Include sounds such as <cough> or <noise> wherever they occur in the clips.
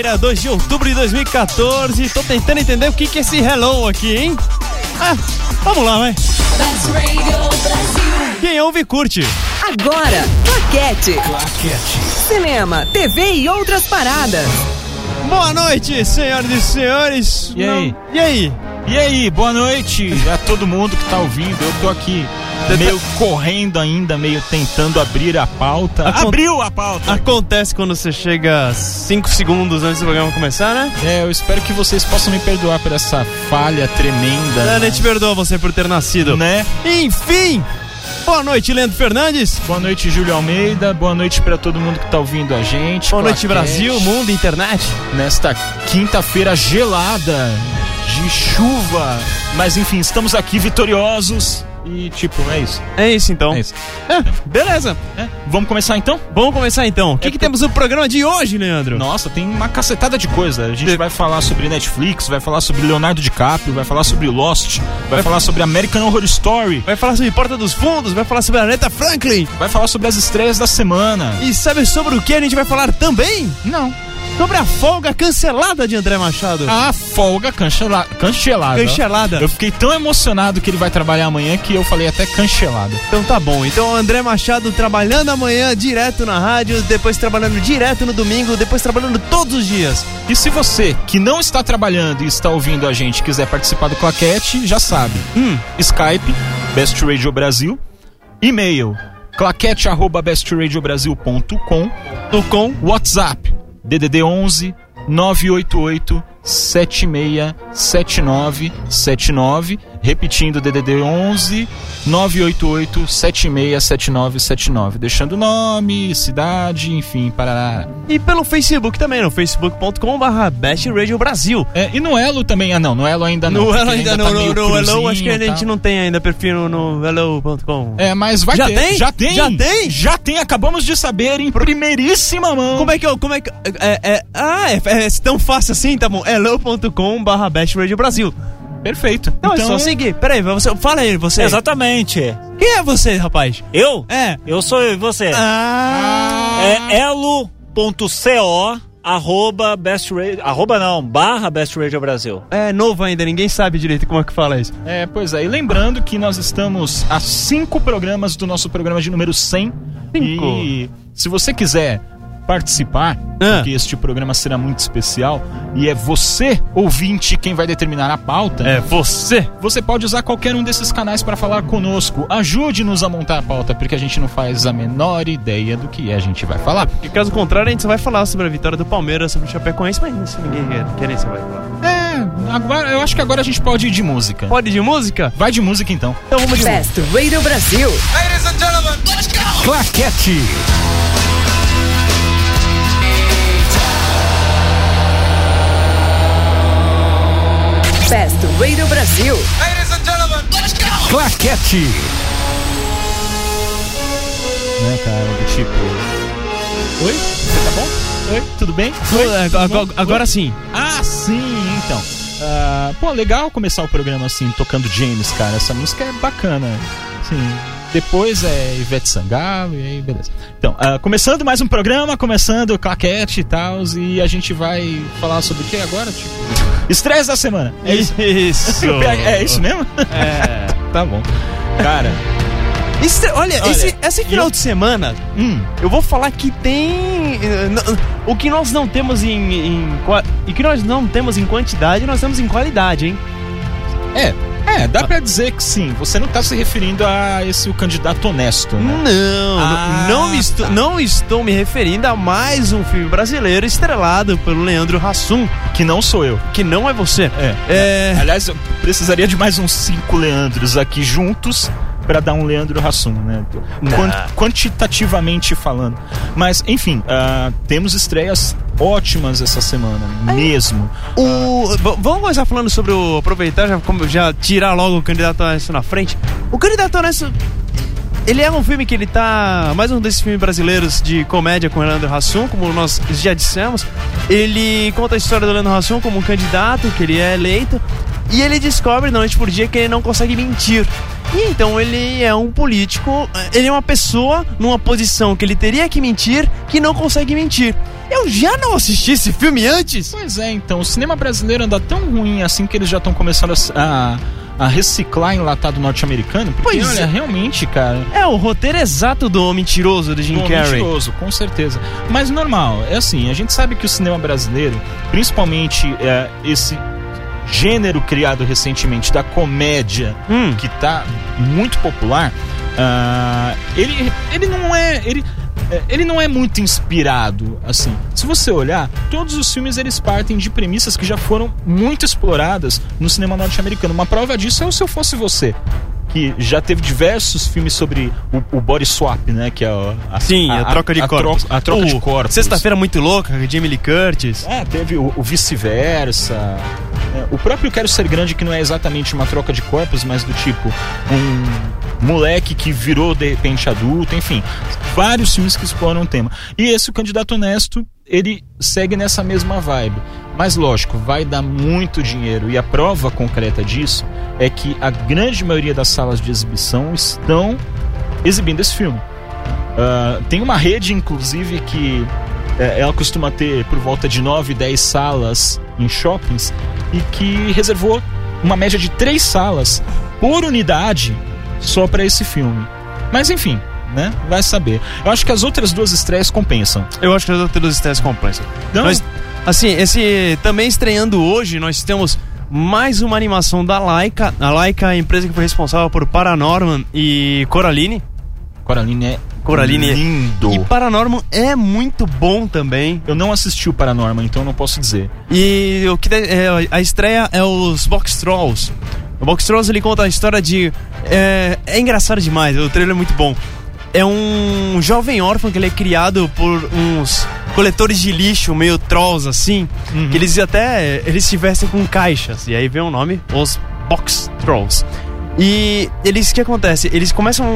Quinta-feira, 2 de outubro de 2014. Tô tentando entender o que, que é esse hello aqui, hein? Ah, vamos lá, vai. Best Radio Brasil. Quem ouve, curte. Agora, Claquete. Cinema, TV e outras paradas. Boa noite, senhoras e senhores. E aí? Não- E aí? E aí, boa noite a todo mundo que tá ouvindo. Eu tô aqui meio correndo ainda, meio tentando abrir a pauta. Acon- Abriu a pauta! Acontece quando você chega 5 segundos antes do programa começar, né? É, eu espero que vocês possam me perdoar por essa falha tremenda. A gente perdoa você por ter nascido. Né? Enfim, boa noite, Leandro Fernandes. Boa noite, Júlio Almeida. Boa noite pra todo mundo que tá ouvindo a gente. Boa noite. Brasil, mundo, internet. Nesta quinta-feira gelada de chuva. Mas enfim, estamos aqui vitoriosos. E tipo, é isso. É isso então. É isso. É, beleza. É, Vamos começar então? Vamos começar então. O que, É que porque- temos no programa de hoje, Leandro? Nossa, tem uma cacetada de coisa. A gente vai falar sobre Netflix, vai falar sobre Leonardo DiCaprio, vai falar sobre Lost, vai falar sobre American Horror Story, Vai falar sobre Porta dos Fundos, vai falar sobre a Aretha Franklin. vai falar sobre as estreias da semana. E sabe sobre o que a gente vai falar também? Não. Sobre a folga cancelada de André Machado. A folga cancela... cancelada. Cancelada. Eu fiquei tão emocionado que ele vai trabalhar amanhã que eu falei até cancelada. Então tá bom. Então André Machado trabalhando amanhã direto na rádio, depois trabalhando direto no domingo, depois trabalhando todos os dias. E se você que não está trabalhando e está ouvindo a gente quiser participar do Claquete, já sabe. Hum. Skype, Best Radio Brasil. E-mail, claquete.bestradiobrasil.com. Do com WhatsApp, DDD 11 988 767979. Repetindo, DDD 11 988 767979. Deixando nome, cidade, enfim, parará. E pelo Facebook também, no facebook.com/barra Best Radio Brasil. É, e no Elo também? Ah, não, no Elo ainda não. No Hello ele ainda tá não, no, meio no Hello cruzinho acho que a gente não tem ainda perfil no hello.com. É, mas vai Já ter. tem? Já tem? Já tem? Já tem, acabamos de saber em primeiríssima mão. Como é que eu. Como é que. É, é- ah, é, é tão fácil assim, tá bom? hello.com barra Best Radio Brasil. Perfeito. Não, é só seguir. Peraí, você, fala aí, você. Exatamente. Quem é você, rapaz? Eu? É. Eu sou eu e você. Ah. É elo.co arroba best radio, arroba não, barra best radio Brasil. É novo ainda, ninguém sabe direito como é que fala isso. É, pois é. E lembrando que nós estamos a cinco programas do nosso programa de número 100. Cinco. E se você quiser participar, Ah. porque este programa será muito especial, e é você, ouvinte, quem vai determinar a pauta, É você. você pode usar qualquer um desses canais para falar conosco. Ajude-nos a montar a pauta, porque a gente não faz a menor ideia do que a gente vai falar. Porque caso contrário, a gente só vai falar sobre a vitória do Palmeiras sobre o Chapecoense, mas se ninguém quer, querer, você vai falar. É, agora, eu acho que agora a gente pode ir de música. Pode ir de música? Vai de música então. Então vamos de música. Best Radio Brasil. Claquete. Best Radio Brasil. Claquete. Né, cara, do tipo. Oi? Você tá bom? Oi? Tudo bem? Oi? Tudo agora, Oi? sim. Ah, sim, então. Ah, pô, legal começar o programa assim, tocando James, cara. Essa música é bacana. Sim. Depois é Ivete Sangalo e aí beleza. Então, ah, começando mais um programa, começando claquete e tal, e a gente vai falar sobre o que agora? Tipo, estresse da semana. É isso? Isso. <laughs> É isso mesmo? É. <laughs> Tá bom. Cara, Isso, olha, Olha, esse, esse final eu- de semana, hum, eu vou falar que tem. eh, O que nós não temos em. em e que nós não temos em quantidade, nós temos em qualidade, hein? é, é, dá pra dizer que sim. Você não tá se referindo a esse o candidato honesto, né? Não, Ah, não, me estou, tá. não estou me referindo a mais um filme brasileiro estrelado pelo Leandro Hassum, Que não sou eu. que não é você. É. É. Aliás, eu precisaria de mais uns cinco Leandros aqui juntos pra dar um Leandro Hassum, né? Quan- quantitativamente falando. Mas, enfim, ah, temos estreias ótimas essa semana, mesmo. O, v- vamos começar falando sobre o. Aproveitar, já, como- já tirar logo o candidato honesto na frente. O candidato honesto. Ele é um filme que ele tá. Mais um desses filmes brasileiros de comédia com o Leandro Hassum, como nós já dissemos. Ele conta a história do Leandro Hassum como um candidato, que ele é eleito. E ele descobre, noite por dia, que ele não consegue mentir. E então ele é um político, ele é uma pessoa numa posição que ele teria que mentir, que não consegue mentir. Eu já não assisti esse filme antes. Pois é, então, o cinema brasileiro anda tão ruim assim que eles já estão começando a, a, reciclar enlatado norte-americano. Porque, Pois olha, é. realmente, cara. É o roteiro exato do Mentiroso do Jim Pô, Carrey. mentiroso, com certeza. Mas normal, é assim, a gente sabe que o cinema brasileiro, principalmente é, esse gênero criado recentemente da comédia, Hum. que tá muito popular, ah, ele, ele não é. Ele, é, ele não é muito inspirado, assim. Se você olhar, todos os filmes eles partem de premissas que já foram muito exploradas no cinema norte-americano. Uma prova disso é o Se Eu Fosse Você, que já teve diversos filmes sobre o, o body swap, né? Que é a, a- Sim, a, troca de a corpos. a troca de corpos. Sexta-feira muito louca, Jamie Lee Curtis. É, teve o, o vice-versa. É, o próprio Quero Ser Grande, que não é exatamente uma troca de corpos, mas do tipo um moleque que virou de repente adulto, enfim. Vários filmes que exploram o tema. E esse, o Candidato Honesto, ele segue nessa mesma vibe. Mas lógico, vai dar muito dinheiro. E a prova concreta disso é que a grande maioria das salas de exibição estão exibindo esse filme. Ah, tem uma rede, inclusive, que é, ela costuma ter por volta de 9, 10 salas em shoppings e que reservou uma média de 3 salas por unidade só para esse filme. Mas enfim, né? Vai saber. Eu acho que as outras duas estreias compensam. Eu acho que os outros estresses complexos. Não? Nós, assim, esse também estreando hoje, nós temos mais uma animação da Laika. A Laika é a empresa que foi responsável por Paranorman e Coraline. Coraline é Coraline é- lindo. E Paranorman é muito bom também. Eu não assisti o Paranorman, então não posso dizer. E o que é, a estreia é os Box Trolls. O Box Trolls ele conta a história de. É, é engraçado demais, o trailer é muito bom. É um jovem órfão que ele é criado por uns coletores de lixo meio trolls assim, que eles até eles se vestem com caixas e aí vem o nome, os Box Trolls. E eles, o que acontece? Eles começam.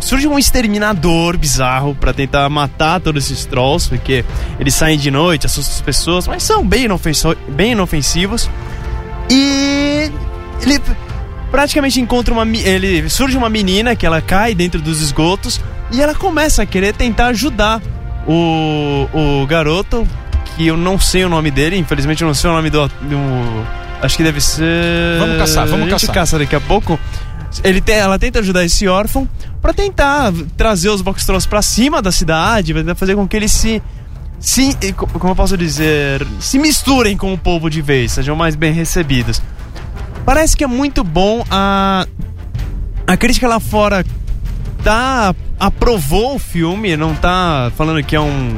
Surge um exterminador bizarro pra tentar matar todos esses trolls, porque eles saem de noite, assustam as pessoas, mas são bem, inofenso- bem inofensivos. E ele praticamente encontra uma. Ele surge uma menina que ela cai dentro dos esgotos e ela começa a querer tentar ajudar o, o garoto, que eu não sei o nome dele, infelizmente eu não sei o nome do. do acho que deve ser. Vamos caçar, vamos a gente caçar. caça daqui a pouco. Ele te- ela tenta ajudar esse órfão pra tentar trazer os box trolls pra cima da cidade, pra tentar fazer com que eles se se, co- como eu posso dizer, se misturem com o povo de vez, sejam mais bem recebidos. Parece que é muito bom a a crítica lá fora tá aprovou o filme, não tá falando que é um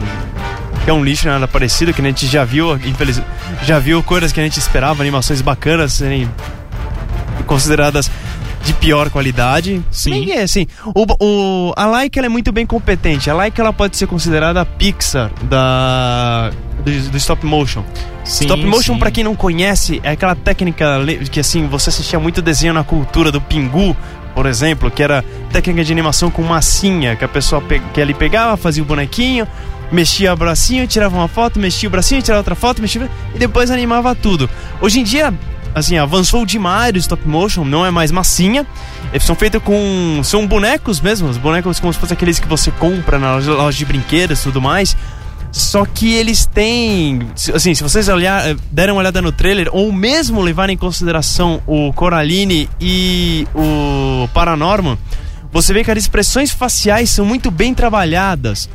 que é um lixo nada parecido, que a gente já viu, infeliz, já viu coisas que a gente esperava, animações bacanas serem consideradas de pior qualidade. Sim. Que, assim, o, o, a Laika ela é muito bem competente. A Laika ela pode ser considerada a Pixar da do, do stop motion. Sim, stop motion pra quem não conhece é aquela técnica que assim você assistia muito desenho na cultura do Pingu, por exemplo, que era técnica de animação com massinha, que a pessoa pe que ele pegava, fazia o bonequinho, mexia o bracinho, tirava uma foto, mexia o bracinho, tirava outra foto, mexia e depois animava tudo. Hoje em dia, assim, avançou demais o stop motion, não é mais massinha. Eles são feitos com. São bonecos mesmo, os bonecos como se fossem aqueles que você compra na loja, loja de brinquedos e tudo mais. Só que eles têm. Assim, se vocês olhar, eh, derem uma olhada no trailer, ou mesmo levarem em consideração o Coraline e o Paranorman, você vê que as expressões faciais são muito bem trabalhadas.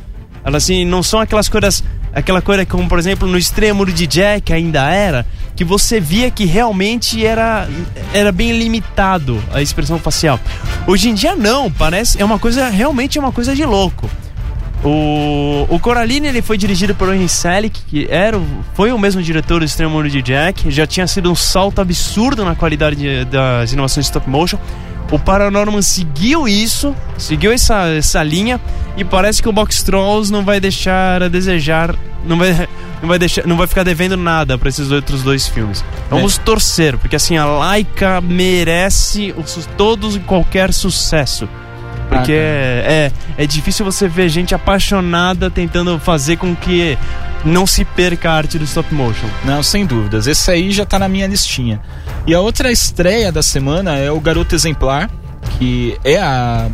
Elas assim, não são aquelas coisas. Aquela coisa como, por exemplo, no extremo de Jack ainda era, que você via que realmente era, era bem limitado a expressão facial. Hoje em dia não, parece. É uma coisa. Realmente é uma coisa de louco. O, o Coraline ele foi dirigido por Henry Selick, que era, foi o mesmo diretor do Extremo Mundo de Jack. Já tinha sido um salto absurdo na qualidade de- das inovações de stop motion. O Paranorman seguiu isso, seguiu essa, essa linha e parece que o Box Trolls não vai deixar a desejar, não vai, <laughs> não vai deixar, não vai ficar devendo nada para esses outros dois filmes. Vamos torcer, porque assim a Laika merece todos e qualquer sucesso. Porque é, é, é difícil você ver gente apaixonada tentando fazer com que não se perca a arte do stop motion. Não, sem dúvidas. Esse aí já tá na minha listinha. E a outra estreia da semana é o Garoto Exemplar, que é a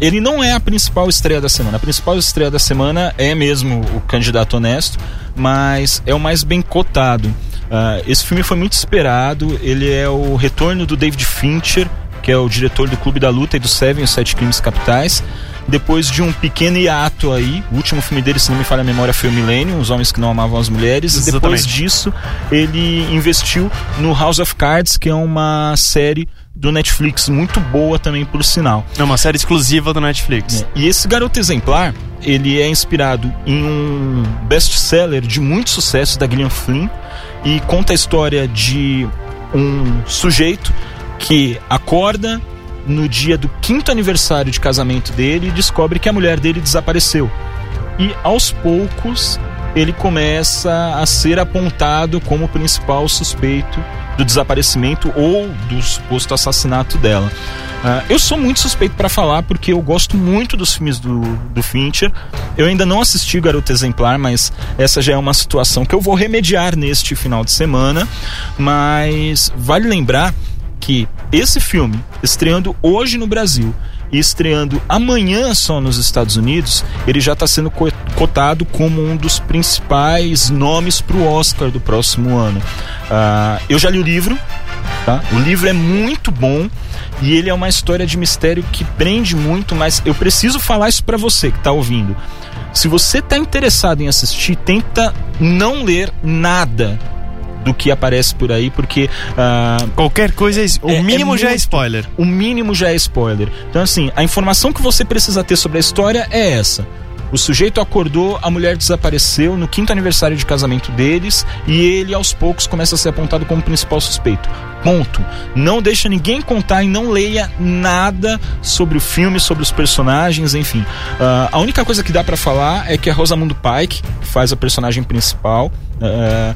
ele não é a principal estreia da semana. A principal estreia da semana é mesmo o Candidato Honesto, mas é o mais bem cotado. Ah, esse filme foi muito esperado. Ele é o retorno do David Fincher, que é o diretor do Clube da Luta e do Seven, os Sete Crimes Capitais. Depois de um pequeno hiato aí, o último filme dele, se não me falha a memória, foi o Millennium, Os Homens que Não Amavam as Mulheres. E depois Exatamente. disso, ele investiu no House of Cards, que é uma série do Netflix muito boa também, por sinal. É uma série exclusiva do Netflix. E esse garoto exemplar, ele é inspirado em um best-seller de muito sucesso da Gillian Flynn e conta a história de um sujeito que acorda no dia do quinto aniversário de casamento dele e descobre que a mulher dele desapareceu. E aos poucos ele começa a ser apontado como o principal suspeito do desaparecimento ou do suposto assassinato dela. Ah, eu sou muito suspeito para falar porque eu gosto muito dos filmes do, do Fincher. Eu ainda não assisti o Garoto Exemplar, mas essa já é uma situação que eu vou remediar neste final de semana. Mas vale lembrar que esse filme, estreando hoje no Brasil e estreando amanhã só nos Estados Unidos, ele já está sendo co- cotado como um dos principais nomes para o Oscar do próximo ano. Ah, eu já li o livro, tá? O livro é muito bom e ele é uma história de mistério que prende muito, mas eu preciso falar isso para você que está ouvindo. Se você está interessado em assistir, tenta não ler nada do que aparece por aí, porque ah, Qualquer coisa, é, o É- é mínimo já é muito- spoiler. o mínimo já é spoiler. Então, assim, a informação que você precisa ter sobre a história é essa. O sujeito acordou, a mulher desapareceu no quinto aniversário de casamento deles e ele, aos poucos, começa a ser apontado como principal suspeito. Ponto. Não deixa ninguém contar e não leia nada sobre o filme, sobre os personagens, enfim. Ah, a única coisa que dá pra falar é que a Rosamund Pike, que faz a personagem principal, ah,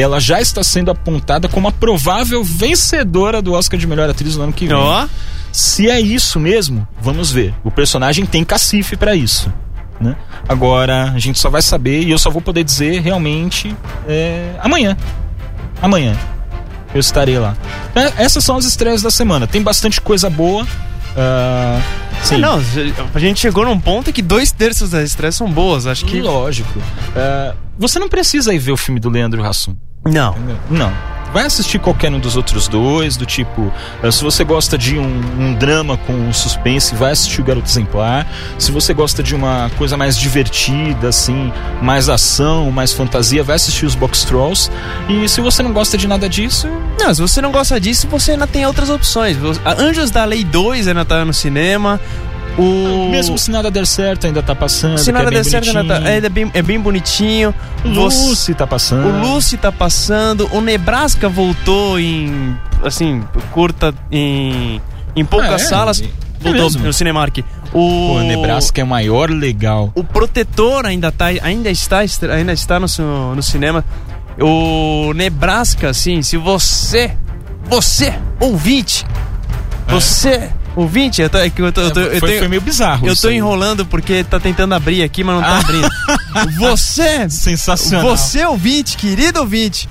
ela já está sendo apontada como a provável vencedora do Oscar de melhor atriz no ano que vem. Ó, Se é isso mesmo, vamos ver. O personagem tem cacife pra isso. Né? Agora, a gente só vai saber e eu só vou poder dizer realmente é, amanhã. Amanhã. Eu estarei lá. É, essas são as estreias da semana. Tem bastante coisa boa. ah, sim. É, não, a gente chegou num ponto que dois terços das estreias são boas. Acho que. Lógico. Ah, você não precisa ir ver o filme do Leandro Hassum. Não. Não. Vai assistir qualquer um dos outros dois, do tipo, eh, se você gosta de um, um drama com suspense, vai assistir o Garoto Exemplar. Se você gosta de uma coisa mais divertida, assim, mais ação, mais fantasia, vai assistir os Box Trolls. E se você não gosta de nada disso, Não, se você não gosta disso, você ainda tem outras opções. Anjos da Lei 2 ainda tá no cinema. O. mesmo se nada der certo, ainda tá passando. se nada é der certo, ainda, tá, ainda é, bem, é bem bonitinho. Você- Lucy tá passando. O Lucy tá passando, o Nebraska voltou em. assim, curta. em. em poucas Ah, é? salas. É Voltou no Cinemark. O, Pô, Nebraska é o maior legal. O Protetor ainda, tá, ainda, está, ainda está no, no cinema. O Nebraska, assim, se você. Você, ouvinte! Você, ouvinte, eu tô, é eu tô, eu tô- eu foi, tenho- foi meio bizarro. eu tô aí. enrolando porque tá tentando abrir aqui, mas não tá Ah. abrindo. <laughs> Você, Sensacional. você ouvinte, querido ouvinte,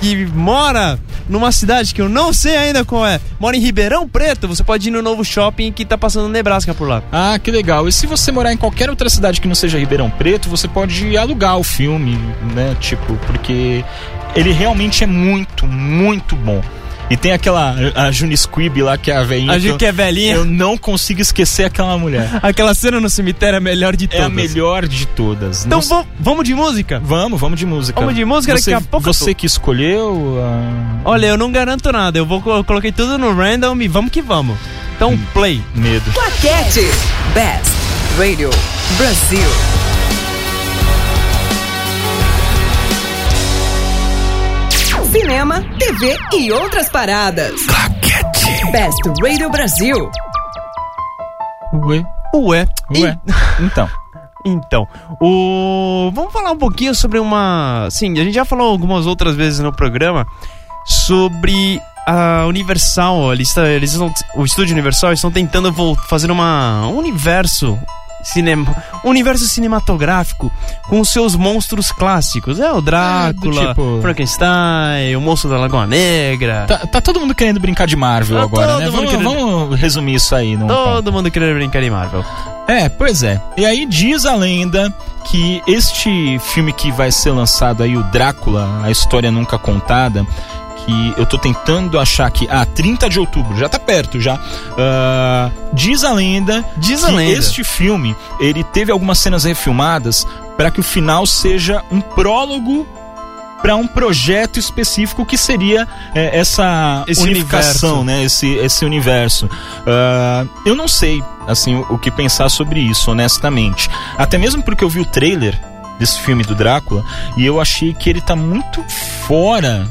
que mora numa cidade que eu não sei ainda qual é, mora em Ribeirão Preto, você pode ir no novo shopping que tá passando Nebraska por lá. Ah, que legal. E se você morar em qualquer outra cidade que não seja Ribeirão Preto, você pode alugar o filme, né? Tipo, porque ele realmente é muito, muito bom. E tem aquela a Juni Squibb lá, que é a velhinha. A gente que é velhinha. Eu não consigo esquecer aquela mulher. <laughs> Aquela cena no cemitério é a melhor de É todas. a melhor de todas. Então Não- vamos de música? Vamos, vamos de música. Vamos de música, você, daqui a pouco Você tô- que escolheu. ah, Olha, eu não garanto nada. Eu vou eu coloquei tudo no random e vamos que vamos. Então, play. medo. Claquete. Best Radio Brasil. Cinema, TV e outras paradas. Best Radio Brasil. Ué. Ué. Ué. Então. Então, o vamos falar um pouquinho sobre uma, sim, a gente já falou algumas outras vezes no programa sobre a Universal, eles, eles estão, o estúdio Universal estão tentando fazer uma um universo cinema, universo cinematográfico com os seus monstros clássicos. É o Drácula, tipo- Frankenstein, o monstro da Lagoa Negra. Tá, tá todo mundo querendo brincar de Marvel Tá agora, né? Vamos, querendo- vamos resumir isso aí. Num. Todo mundo querendo brincar em Marvel. É, pois é. E aí diz a lenda que este filme que vai ser lançado aí, o Drácula, a história nunca contada, que eu tô tentando achar aqui, ah, 30 de outubro, já tá perto já. Ah, diz a lenda Diz que a lenda. este filme, ele teve algumas cenas refilmadas para que o final seja um prólogo para um projeto específico que seria é, essa Esse unificação, universo. né? Esse, esse universo. Ah, eu não sei, assim, o, o que pensar sobre isso, honestamente. Até mesmo porque eu vi o trailer desse filme do Drácula e eu achei que ele tá muito fora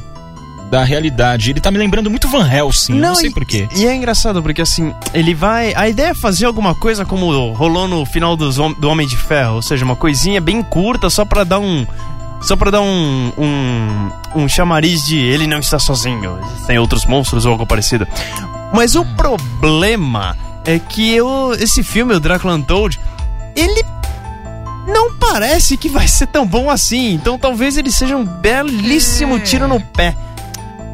da realidade. Ele tá me lembrando muito Van Helsing, eu não, sei porquê. E é engraçado porque assim, ele vai. A ideia é fazer alguma coisa como rolou no final dos, do Homem de Ferro, ou seja, uma coisinha bem curta só pra dar um. Só pra dar um, um, um chamariz de ele não está sozinho, tem outros monstros ou algo parecido. Mas o problema é que eu, esse filme, o Drácula Untold, ele não parece que vai ser tão bom assim. Então talvez ele seja um belíssimo tiro no pé.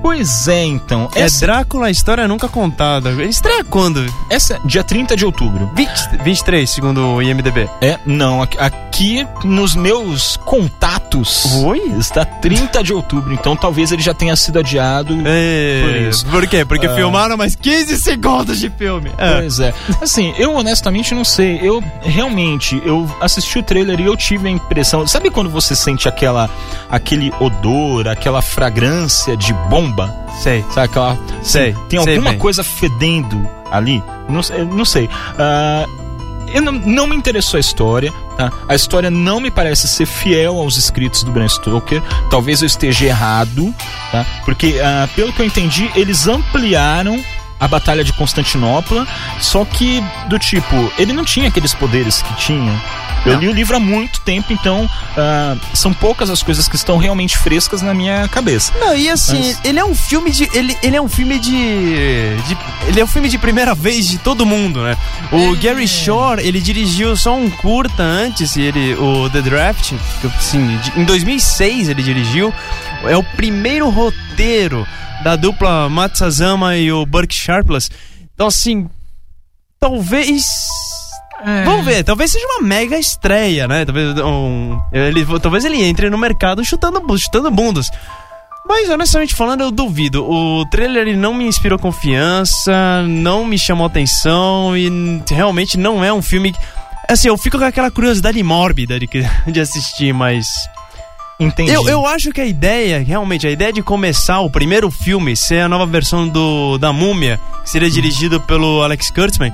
Pois é, então. É Essa, Drácula, a história nunca contada. Estreia quando? essa dia 30 de outubro. 20, 23, segundo o IMDB. É, não, aqui, nos meus contatos Oi? está 30 de outubro, então talvez ele já tenha sido adiado. É, Por isso. Por quê? Porque Ah. filmaram mais 15 segundos de filme. É. Pois é. Assim, eu honestamente não sei. Eu realmente, eu assisti o trailer e eu tive a impressão. Sabe quando você sente aquela aquele odor, aquela fragrância de bomba? Sei. Sabe aquela. Sei, Tem sei alguma bem. coisa fedendo ali? Não, sei- não sei. Ah, eu não, não me interessou a história, tá? A história não me parece ser fiel aos escritos do Bram Stoker. Talvez eu esteja errado, tá? Porque, ah, pelo que eu entendi, eles ampliaram a Batalha de Constantinopla, só que do tipo, ele não tinha aqueles poderes que tinha. Eu Não. li o livro há muito tempo, então ah, são poucas as coisas que estão realmente frescas na minha cabeça. Não, e assim, Mas- ele é um filme de. Ele, ele é um filme de, de- Ele é um filme de primeira vez de todo mundo, né? O Gary Shore, ele dirigiu só um curta antes, ele, o The Draft, que, assim, de- em 2006 ele dirigiu. É o primeiro roteiro da dupla Matsazama e o Burke Sharpless. Então, assim. Talvez. Vamos ver, talvez seja uma mega estreia, né? Talvez, um, ele, talvez ele entre no mercado chutando, chutando bundas. Mas honestamente falando, eu duvido. O trailer ele não me inspirou confiança, não me chamou atenção e realmente não é um filme. que- Assim, eu fico com aquela curiosidade mórbida de, que- <laughs> de assistir, mas. Entendi. Eu, eu acho que a ideia, realmente, a ideia de começar o primeiro filme ser a nova versão do da Múmia, que seria dirigido pelo Alex Kurtzman.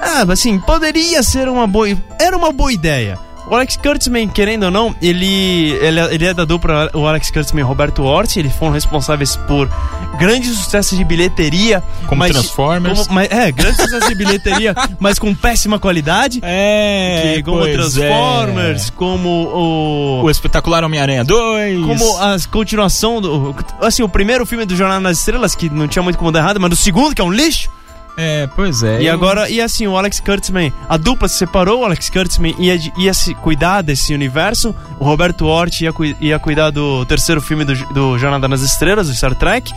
Ah, assim, poderia ser uma boa. Era uma boa ideia. O Alex Kurtzman, querendo ou não, ele, ele, é- ele é da dupla, o Alex Kurtzman e Roberto Orti, eles foram responsáveis por grandes sucessos de bilheteria. Como mas- Transformers. como- mas, é, grandes sucessos de bilheteria, <laughs> mas com péssima qualidade. É, que, como Transformers, é. como o, O espetacular Homem-Aranha 2. como a continuação do. Assim, o primeiro filme do Jornal nas Estrelas, que não tinha muito como dar errado, mas o segundo, que é um lixo. É, pois é. E agora, e assim, o Alex Kurtzman, a dupla se separou, o Alex Kurtzman ia, ia se cuidar desse universo, o Roberto Hort ia, ia cuidar do terceiro filme do, do Jornada nas Estrelas, do Star Trek.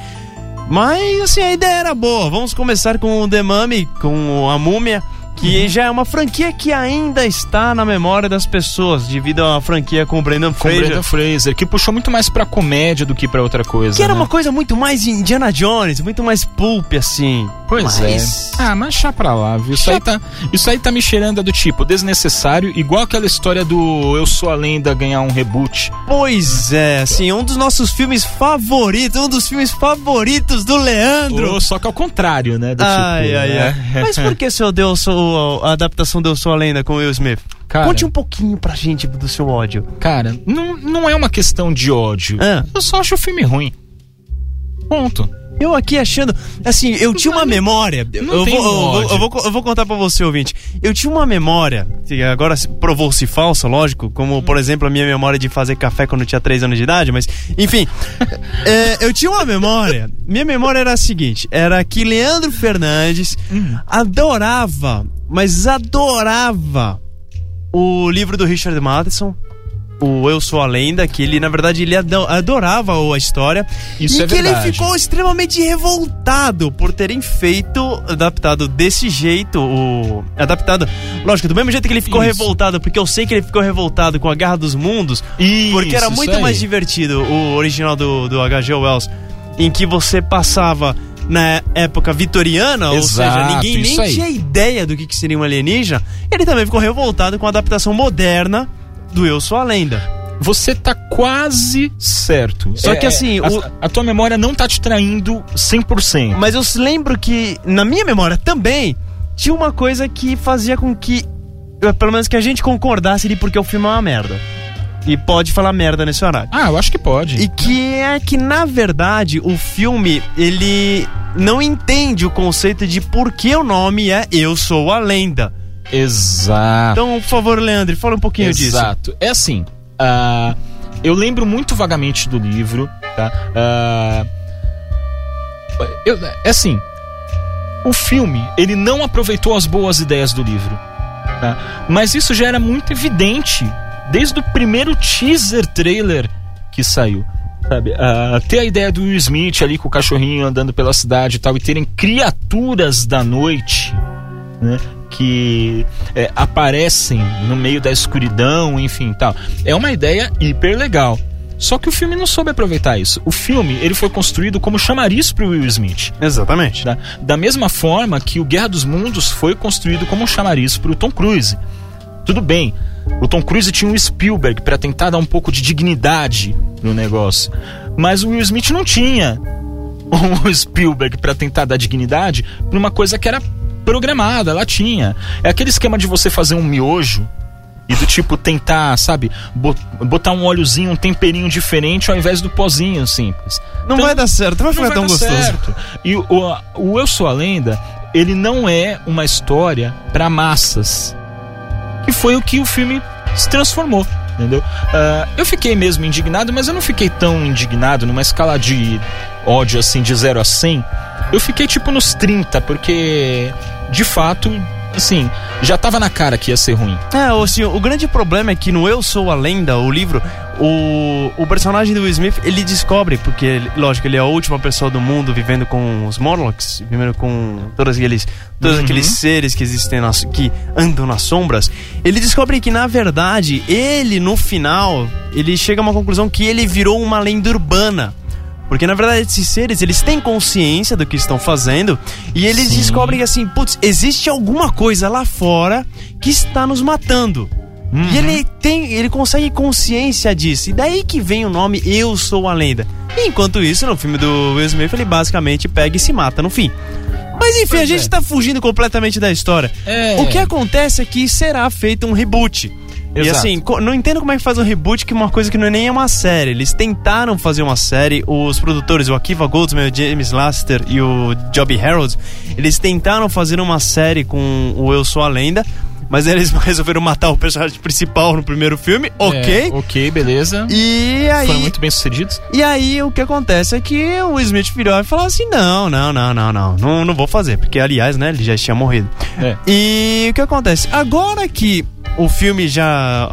Mas, assim, a ideia era boa. Vamos começar com o The Mummy, com a Múmia, que Uhum. já é uma franquia que ainda está na memória das pessoas, devido à franquia com o Brendan com Fraser. Brendan Fraser, que puxou muito mais pra comédia do que pra outra coisa. Que era né? uma coisa muito mais Indiana Jones, muito mais pulp, assim. Pois Mas- é. Ah, mas chá pra lá, viu? Isso aí, tá, isso aí tá me cheirando do tipo desnecessário, igual aquela história do Eu Sou a Lenda ganhar um reboot. Pois é, assim, um dos nossos filmes favoritos, um dos filmes favoritos do Leandro. Ou só que ao contrário, né? Do Ai, tipo, ai, né? ai. Mas por que seu Deus sou a adaptação de Eu Sou a Lenda com Will Smith? Cara. Conte um pouquinho pra gente do seu ódio. Cara, não, não é uma questão de ódio. Ah. Eu só acho o filme ruim. Ponto. Eu aqui achando. Assim, eu tinha uma memória. Eu vou, eu, vou, eu, vou, eu vou contar pra você, ouvinte. Eu tinha uma memória, que agora se- provou-se falsa, lógico, como por exemplo a minha memória de fazer café quando eu tinha 3 anos de idade, mas enfim. <laughs> é, eu tinha uma memória. Minha memória era a seguinte: era que Leandro Fernandes adorava, mas adorava o livro do Richard Matheson. O Eu Sou a Lenda, que ele, na verdade, ele ado- adorava a história. Isso e é que verdade. ele ficou extremamente revoltado por terem feito, adaptado desse jeito, o. Adaptado. Lógico, do mesmo jeito que ele ficou Isso. revoltado, porque eu sei que ele ficou revoltado com a Guerra dos Mundos, Isso, porque era muito mais divertido o original do, do H.G. Wells, em que você passava na época vitoriana, ou seja, Exato, ninguém nem aí. tinha ideia do que, que seria um alienígena. Ele também ficou revoltado com a adaptação moderna do Eu Sou a Lenda. Você tá quase certo. Só que assim, a, o- a tua memória não tá te traindo 100%. Mas eu lembro que, na minha memória também, tinha uma coisa que fazia com que, eh, pelo menos que a gente concordasse de porque o filme é uma merda. E pode falar merda nesse horário. Ah, eu acho que pode. E que é que, na verdade, o filme, ele não entende o conceito de por que o nome é Eu Sou a Lenda. Exato. Então, por favor, Leandro, fala um pouquinho disso. Exato. É assim, ah, eu lembro muito vagamente do livro, tá? Ah, eu- é assim, o filme, ele não aproveitou as boas ideias do livro, tá? Mas isso já era muito evidente desde o primeiro teaser trailer que saiu. Sabe, Ah, ter a ideia do Will Smith ali com o cachorrinho andando pela cidade e tal, e terem criaturas da noite, né, que é, aparecem no meio da escuridão, enfim, tal. É uma ideia hiper legal. Só que o filme não soube aproveitar isso. O filme ele foi construído como chamariz para Will Smith. Exatamente. tá? Da mesma forma que o Guerra dos Mundos foi construído como um chamariz para o Tom Cruise. Tudo bem, o Tom Cruise tinha um Spielberg para tentar dar um pouco de dignidade no negócio, mas o Will Smith não tinha <laughs> um Spielberg para tentar dar dignidade pra uma coisa que era programada, ela tinha. É aquele esquema de você fazer um miojo e do tipo tentar, sabe, bo- botar um óleozinho, um temperinho diferente ao invés do pozinho simples. Não Então, vai dar certo, não vai ficar tão gostoso. certo. E o, o, Eu Sou a Lenda, ele não é uma história para massas. Que foi o que o filme se transformou. Entendeu? Ah, eu fiquei mesmo indignado, mas eu não fiquei tão indignado numa escala de ódio assim de 0 a 100. Eu fiquei tipo nos 30, porque de fato, assim, já tava na cara que ia ser ruim. É, o, assim, o grande problema é que no Eu Sou a Lenda, o livro, o, o personagem do Will Smith, ele descobre, porque, lógico, ele é a última pessoa do mundo vivendo com os Morlocks, vivendo com todos aqueles, todos Uhum. aqueles seres que existem, nas, que andam nas sombras. Ele descobre que, na verdade, ele, no final, ele chega a uma conclusão que ele virou uma lenda urbana. Porque na verdade esses seres, eles têm consciência do que estão fazendo e eles Sim. descobrem que assim, putz, existe alguma coisa lá fora que está nos matando. E ele tem, ele consegue consciência disso. E daí que vem o nome Eu Sou a Lenda. E enquanto isso, no filme do Will Smith, ele basicamente pega e se mata no fim. Mas enfim, a Pois gente é. tá fugindo completamente da história. É. O que acontece é que será feito um reboot. E Exato. assim, co- não entendo como é que faz um reboot que uma coisa que não é nem é uma série. Eles tentaram fazer uma série, os produtores, o Akiva Goldsman, o James Laster e o Joby Harold, eles tentaram fazer uma série com o Eu Sou a Lenda, mas eles <laughs> resolveram matar o personagem principal no primeiro filme, ok? É, ok, beleza. E aí, Foram muito bem sucedidos. e aí o que acontece é que o Smith virou e falou assim: não, não, não, não, não, não, não vou fazer, porque aliás, né, ele já tinha morrido. É. E o que acontece? Agora que o filme já.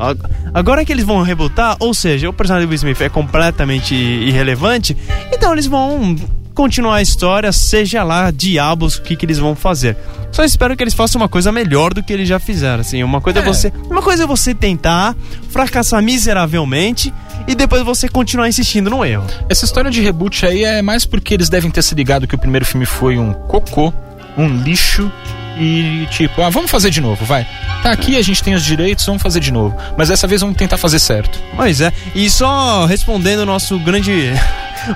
Agora que eles vão rebootar, ou seja, o personagem do Will Smith é completamente irrelevante, então eles vão continuar a história, seja lá diabos o que, que eles vão fazer. Só espero que eles façam uma coisa melhor do que eles já fizeram. Assim, uma coisa é, É. você, uma coisa é você tentar fracassar miseravelmente e depois você continuar insistindo no erro. Essa história de reboot aí é mais porque eles devem ter se ligado que o primeiro filme foi um cocô, um lixo e tipo, ah, vamos fazer de novo, vai. Tá aqui, a gente tem os direitos, vamos fazer de novo. Mas dessa vez vamos tentar fazer certo. Pois é. E só respondendo o nosso grande.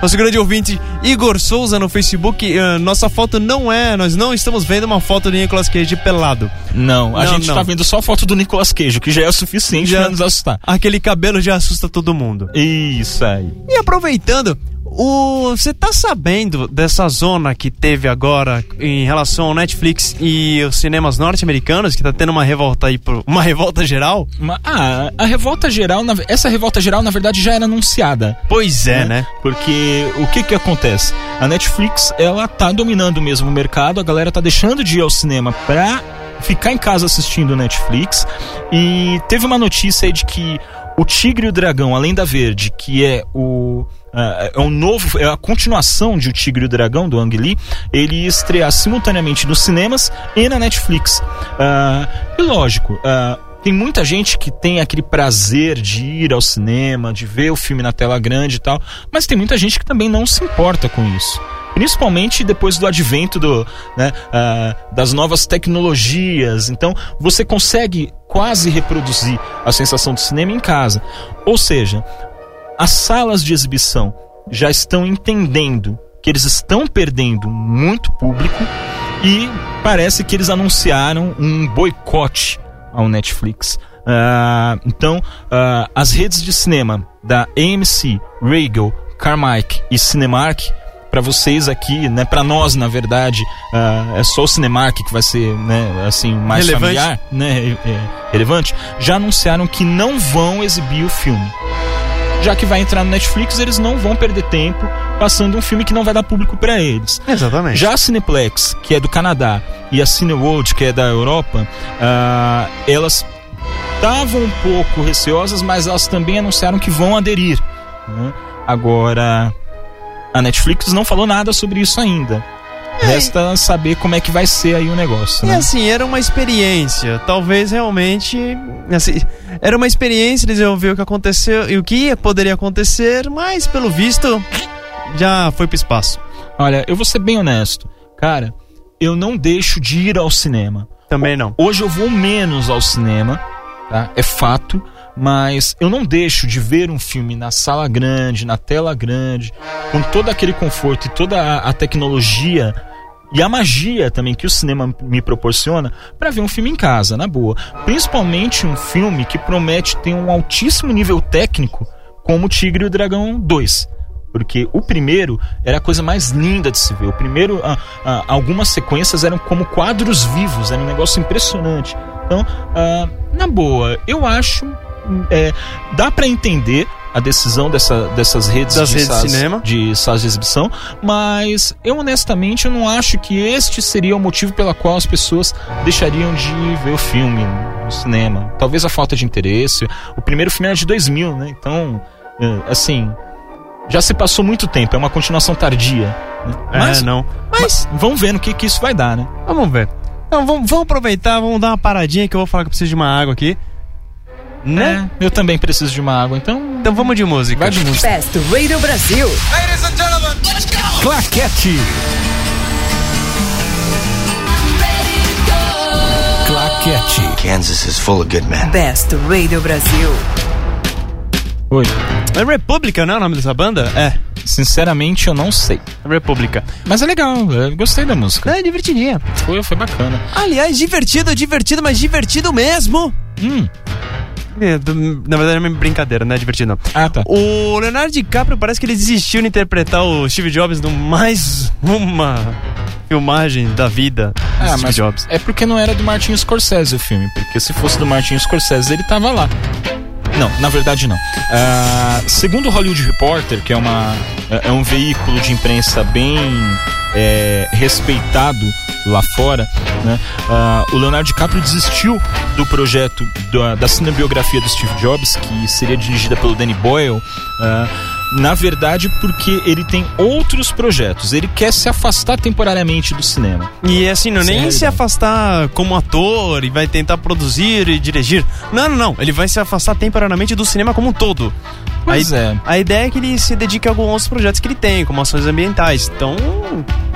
Nosso grande ouvinte Igor Souza no Facebook, eh, nossa foto não é, nós não estamos vendo uma foto do Nicolas Cage pelado. Não, a Não, gente não. tá vendo só a foto do Nicolas Cage, que já é o suficiente Já- pra nos assustar. Aquele cabelo já assusta todo mundo. Isso aí. E aproveitando, O, você tá sabendo dessa zona que teve agora em relação ao Netflix e os cinemas norte-americanos, que tá tendo uma revolta aí, por, uma revolta geral? Uma- ah, a revolta geral, na- essa revolta geral, na verdade, já era anunciada. Pois é, né? Porque o que que acontece? A Netflix, ela tá dominando mesmo o mercado, a galera tá deixando de ir ao cinema pra ficar em casa assistindo Netflix. E teve uma notícia aí de que o Tigre e o Dragão, além da Verde, que é o é um novo, é a continuação de O Tigre e o Dragão do Ang Lee, ele estrear simultaneamente nos cinemas e na Netflix. Ah, e lógico, ah, tem muita gente que tem aquele prazer de ir ao cinema, de ver o filme na tela grande e tal, mas tem muita gente que também não se importa com isso. Principalmente depois do advento do, né, ah, das novas tecnologias. Então, você consegue quase reproduzir a sensação do cinema em casa. Ou seja, as salas de exibição já estão entendendo que eles estão perdendo muito público e parece que eles anunciaram um boicote ao Netflix. Ah, então, ah, as redes de cinema da AMC, Regal, Carmike e Cinemark, para vocês aqui, né, para nós na verdade, ah, é só o Cinemark que vai ser, né, assim, mais Relevante. familiar, né, é, é, relevante, já anunciaram que não vão exibir o filme já que vai entrar no Netflix, eles não vão perder tempo passando um filme que não vai dar público para eles. Exatamente. Já a Cineplex, que é do Canadá, e a Cineworld, que é da Europa, ah, elas estavam um pouco receosas, mas elas também anunciaram que vão aderir. né? Agora, a Netflix não falou nada sobre isso ainda. Resta saber como é que vai ser aí o negócio, E né? assim, era uma experiência. Talvez realmente. Assim, era uma experiência, eles iam ver o que aconteceu e o que poderia acontecer, mas pelo visto já foi pro espaço. Olha, eu vou ser bem honesto. Cara, eu não deixo de ir ao cinema. Também não. Hoje eu vou menos ao cinema, tá? É fato. Mas eu não deixo de ver um filme na sala grande, na tela grande, com todo aquele conforto e toda a tecnologia e a magia também que o cinema me proporciona para ver um filme em casa, na boa. Principalmente um filme que promete ter um altíssimo nível técnico, como Tigre e o Dragão 2. Porque o primeiro era a coisa mais linda de se ver. O primeiro, algumas sequências eram como quadros vivos, era um negócio impressionante. Então, ah, na boa, eu acho. é, dá para entender a decisão dessa, dessas redes, Das de, redes de salas, cinema. de salas de exibição, mas eu honestamente eu não acho que este seria o motivo pela qual as pessoas deixariam de ver o filme no cinema. Talvez a falta de interesse. O primeiro filme era de 2000, né? Então, é, assim, já se passou muito tempo, é uma continuação tardia. né? É, não. Mas vamos ver no que, que isso vai dar, né? Vamos ver. Então vamos, vamos aproveitar, vamos dar uma paradinha que eu vou falar que eu preciso de uma água aqui. Né? É, eu também preciso de uma água, então. Então vamos de música. Vai de música. Best Radio Brasil. Claquete! Claquete! Kansas is full of good men. Best Radio Brasil. Oi. É República, não é o nome dessa banda? É, Sinceramente, eu não sei. República. Mas é legal, eu gostei da música. É divertidinha. Foi, foi bacana. Aliás, divertido, divertido, mas divertido mesmo. Hum. É, do- na verdade é uma brincadeira, não é divertido não. Ah, tá. O Leonardo DiCaprio parece que ele desistiu de interpretar o Steve Jobs no mais uma filmagem da vida do Ah, Steve Jobs. é porque não era do Martin Scorsese o filme, porque se fosse do Martin Scorsese ele tava lá. Não, na verdade não. Ah, segundo o Hollywood Reporter, que é, uma, é é um veículo de imprensa bem é, respeitado lá fora, né, ah, o Leonardo DiCaprio desistiu do projeto da, da cinebiografia do Steve Jobs, que seria dirigida pelo Danny Boyle, ah, na verdade porque ele tem outros projetos. Ele quer se afastar temporariamente do cinema. E assim, não nem Sério? se afastar como ator e vai tentar produzir e dirigir. Não, não, não. Ele vai se afastar temporariamente do cinema como um todo. Pois a, é. A ideia é que ele se dedique a alguns outros projetos que ele tem, como ações ambientais. Então,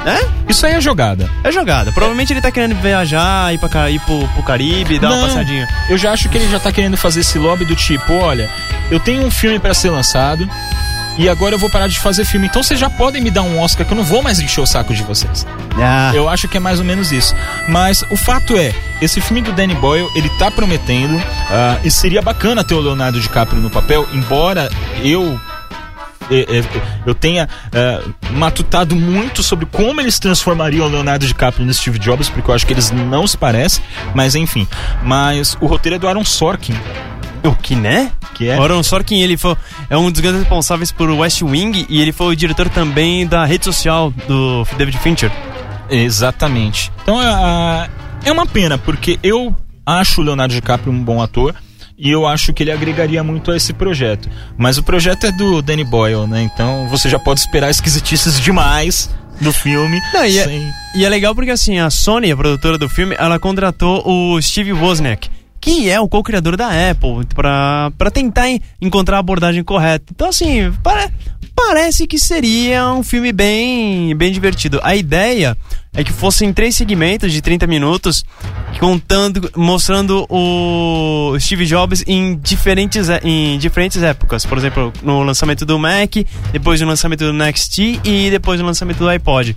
né? Isso aí é jogada. É jogada. Provavelmente ele tá querendo viajar, ir, pra, ir pro, pro Caribe, dar uma Não. passadinha. Eu já acho que ele já tá querendo fazer esse lobby do tipo, olha, eu tenho um filme pra ser lançado e agora eu vou parar de fazer filme. Então vocês já podem me dar um Oscar que eu não vou mais encher o saco de vocês. Ah, Eu acho que é mais ou menos isso. Mas o fato é, esse filme do Danny Boyle, ele tá prometendo ah, e seria bacana ter o Leonardo DiCaprio no papel, embora eu é, é, eu tenha é, matutado muito sobre como eles transformariam o Leonardo DiCaprio no Steve Jobs, porque eu acho que eles não se parecem, mas enfim. Mas o roteiro é do Aaron Sorkin. O que, né? Que é? O Aaron Sorkin, ele foi, é um dos grandes responsáveis por West Wing e ele foi o diretor também da rede social do David Fincher. Exatamente. Então é, é uma pena, porque eu acho o Leonardo DiCaprio um bom ator. E eu acho que ele agregaria muito a esse projeto. Mas o projeto é do Danny Boyle, né? Então você já pode esperar esquisitices demais do filme. Não, e, é, e é legal porque assim, a Sony, a produtora do filme, ela contratou o Steve Wozniak, que é o co-criador da Apple, pra tentar en- encontrar a abordagem correta. Então assim, pare- parece que seria um filme bem, bem divertido. A ideia é que fossem três segmentos de 30 minutos, contando, mostrando o Steve Jobs em diferentes, é- em diferentes épocas. Por exemplo, no lançamento do Mac, depois no lançamento do Next e depois no lançamento do iPod.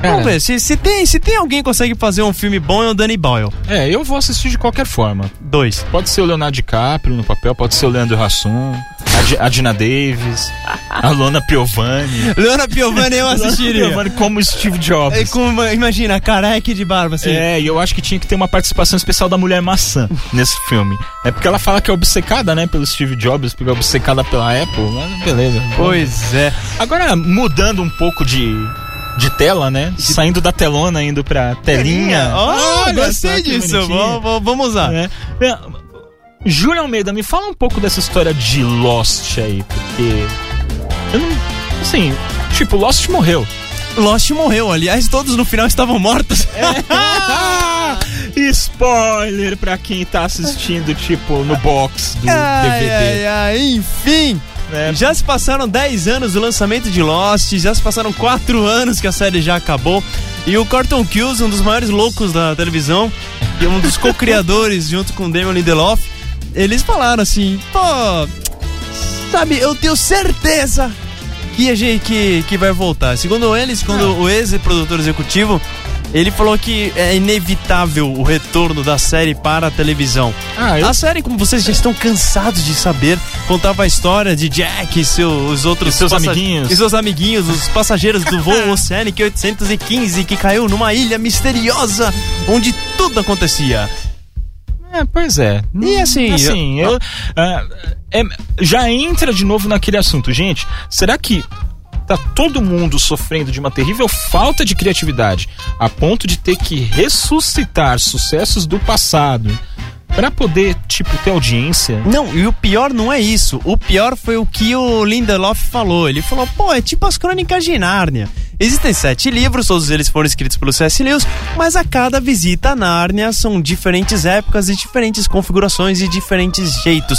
Cara, Vamos ver, se, se, tem, se tem alguém que consegue fazer um filme bom é o Danny Boyle. É, eu vou assistir de qualquer forma. Dois. Pode ser o Leonardo DiCaprio no papel, pode ser o Leandro Hassum, a, Di- a Dina Davis, a Lona Piovani. <laughs> Leona Piovani eu Lona assistiria. Piovani como Steve É Jobs. com uma- imagina, careca de barba, assim. É, e eu acho que tinha que ter uma participação especial da Mulher Maçã nesse filme. É porque ela fala que é obcecada, né, pelo Steve Jobs, porque é obcecada pela Apple, mas beleza. Pois é. Agora, mudando um pouco de, de tela, né? Saindo da telona, indo pra telinha. Oh, Olha gostei disso. Vamos, usar. É. É, Júlio Almeida, me fala um pouco dessa história de Lost aí, porque. Eu não. Assim, tipo, Lost morreu. Lost morreu, aliás, todos no final estavam mortos. <laughs> <laughs> Spoiler pra quem tá assistindo, tipo, no box do Ai, DVD. ai, ai, enfim. Né? Já se passaram 10 anos do lançamento de Lost, já se passaram 4 <laughs> anos que a série já acabou. E o Corton Cuse, um dos maiores loucos da televisão, e um dos co-criadores <laughs> junto com Damon Lindelof, eles falaram assim: pô, sabe, eu tenho certeza que, a gente, que, que vai voltar. Segundo eles, quando o ex-produtor executivo, ele falou que é inevitável o retorno da série para a televisão. Ah, eu A série, como vocês já estão cansados de saber, contava a história de Jack e seu, os outros E seus passa- amiguinhos. E seus amiguinhos, os passageiros do voo <laughs> Oceanic 815 que caiu numa ilha misteriosa onde tudo acontecia. É, pois é. E assim, assim eu, ah, é, já entra de novo naquele assunto. Gente, será que tá todo mundo sofrendo de uma terrível falta de criatividade a ponto de ter que ressuscitar sucessos do passado pra poder, tipo, ter audiência? Não, e o pior não é isso. O pior foi o que o Lindelof falou. Ele falou, pô, é tipo as crônicas de Nárnia. Existem sete livros, todos eles foram escritos pelo C.S. Lewis, mas a cada visita a Nárnia são diferentes épocas e diferentes configurações e diferentes jeitos.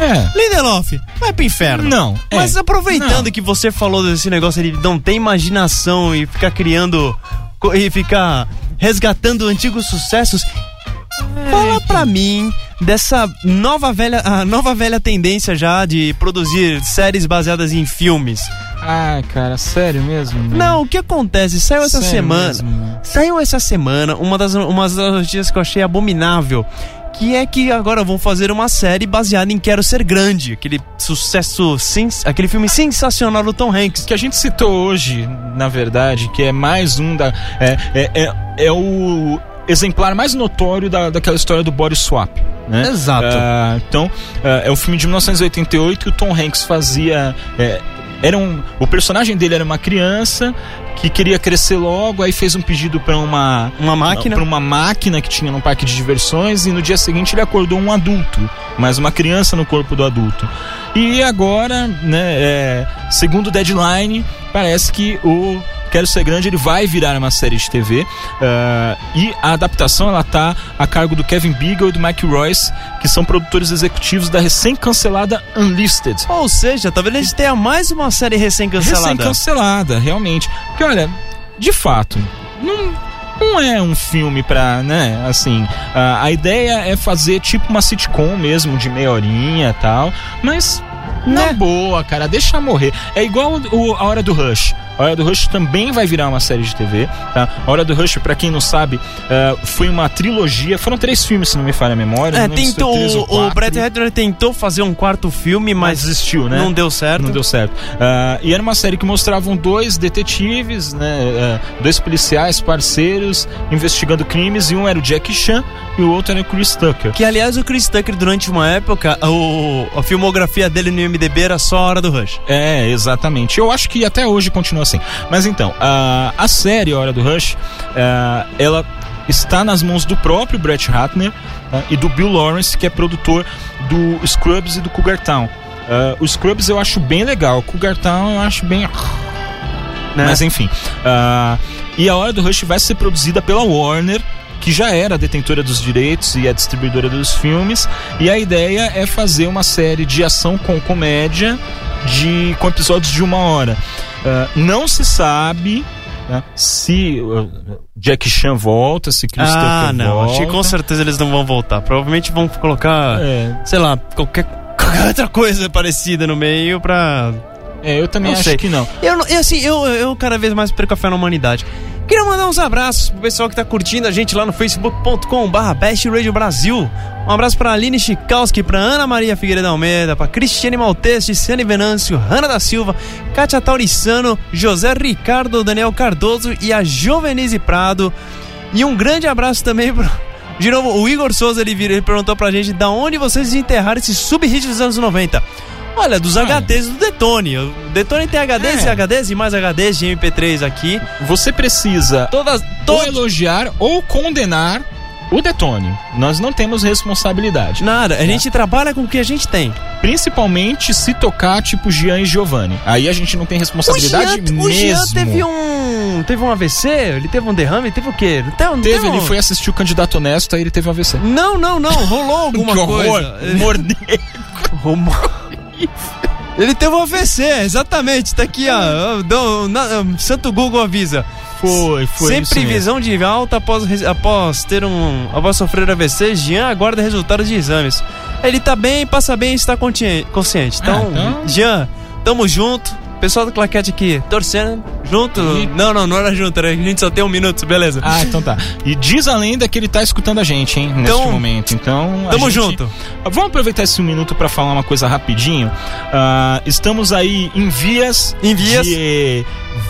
É. Lindelof, vai pro inferno. Não, é. Mas aproveitando Não. que você falou desse negócio de não ter imaginação e ficar criando e ficar resgatando antigos sucessos, fala pra mim dessa nova velha, a nova velha tendência já de produzir séries baseadas em filmes. Ah, cara, sério mesmo? Não, o que acontece? Saiu essa Sério semana. mesmo? Saiu essa semana uma das, uma das notícias que eu achei abominável. Que é que agora vão fazer uma série baseada em Quero Ser Grande, aquele sucesso, sens- aquele filme sensacional do Tom Hanks. que a gente citou hoje, na verdade, que é mais um da. É, é, é, é o exemplar mais notório da, daquela história do body swap. Né? Exato. Ah, então, ah, é o filme de 1988 que o Tom Hanks fazia. é, era um, o personagem dele era uma criança que queria crescer logo, aí fez um pedido para uma Uma máquina. para uma máquina que tinha num parque de diversões e no dia seguinte ele acordou um adulto, mas uma criança no corpo do adulto. E agora, né, é, segundo o Deadline, parece que o Quero Ser Grande ele vai virar uma série de TV ah, e a adaptação ela tá a cargo do Kevin Beagle e do Mike Royce, que são produtores executivos da recém-cancelada Unlisted. Ou seja, talvez a gente tenha mais uma série recém-cancelada. Recém-cancelada, realmente. Porque, olha, de fato, não, não é um filme pra, né, assim, a, a ideia é fazer tipo uma sitcom mesmo, de meia horinha e tal, mas na Né? boa, cara, deixa morrer. É igual o, A Hora do Rush. A Hora do Rush também vai virar uma série de TV, tá? A Hora do Rush, pra quem não sabe, eh, foi uma trilogia. Foram três filmes, se não me falha a memória. É, tentou. três O. Brett Ratner tentou fazer um quarto filme, mas mas desistiu, né? não deu certo. Não deu certo. Ah, e era uma série que mostravam dois detetives, né? ah, dois policiais parceiros investigando crimes, e um era o Jackie Chan e o outro era o Chris Tucker. Que aliás o Chris Tucker durante uma época o, a filmografia dele no IMDb era só a hora do Rush. É, exatamente. Eu acho que até hoje continua assim. Mas então, a, a série A Hora do Rush, ah, ela está nas mãos do próprio Brett Ratner tá? e do Bill Lawrence, que é produtor do Scrubs e do Cougar Town. Ah, o Scrubs eu acho bem legal, o Cougar Town eu acho bem... Né? Mas enfim. ah, e a Hora do Rush vai ser produzida pela Warner, que já era a detentora dos direitos e a distribuidora dos filmes. E a ideia é fazer uma série de ação com comédia de, com episódios de uma hora. Ah, não se sabe né, se uh, Jack Chan volta, se Chris ah, não. volta. Acho que com certeza eles não vão voltar. Provavelmente vão colocar, É, sei lá, qualquer, qualquer outra coisa parecida no meio pra. é, eu também Não acho sei. que não. Eu, eu, assim, eu, eu cada vez mais perco a fé na humanidade. Queria mandar uns abraços pro pessoal que tá curtindo a gente lá no facebook.com/barra Best Radio Brasil. Um abraço pra Aline Chikowski, pra Ana Maria Figueiredo Almeida, pra Cristiane Maltese, Ciane Venâncio, Hanna da Silva, Kátia Taurissano, José Ricardo, Daniel Cardoso e a Jovenise Prado. E um grande abraço também pro. De novo, o Igor Souza ele, vir- ele perguntou pra gente da onde vocês enterraram esse sub-hit dos anos 90. Olha, dos Ah. HDs do Detone. O Detone tem HDs É. e HDs e mais HDs de MP3 aqui. Você precisa Todas. ou elogiar ou condenar o Detone. Nós não temos responsabilidade. Nada, a gente trabalha com o que a gente tem. Principalmente se tocar tipo Gian e Giovanni. Aí a gente não tem O responsabilidade Jean, mesmo. o Jean teve um. Teve um AVC? Ele teve um derrame? Teve o quê? Não Teve, não Teve, um- ele foi assistir o candidato honesto, aí ele teve um AVC. Não, não, não. Rolou <laughs> alguma que horror! coisa. Humor. Ele teve um AVC, exatamente. Tá aqui, ó. Na- Santo Google avisa. Foi, foi. Sem isso mesmo. previsão de alta após, após ter um. após sofrer AVC, Jean aguarda resultados de exames. Ele tá bem, passa bem e está consciente. consciente. Então, Ah, então- Jean, tamo junto. Pessoal do Claquete aqui, torcendo, junto. E- Não, não, não era junto, era, a gente só tem um minuto, beleza. Ah, então tá. E diz a lenda que ele tá escutando a gente, hein, neste Então, momento. Então. tamo gente- junto. Vamos aproveitar esse minuto pra falar uma coisa rapidinho. Ah, estamos aí em vias, Em vias. de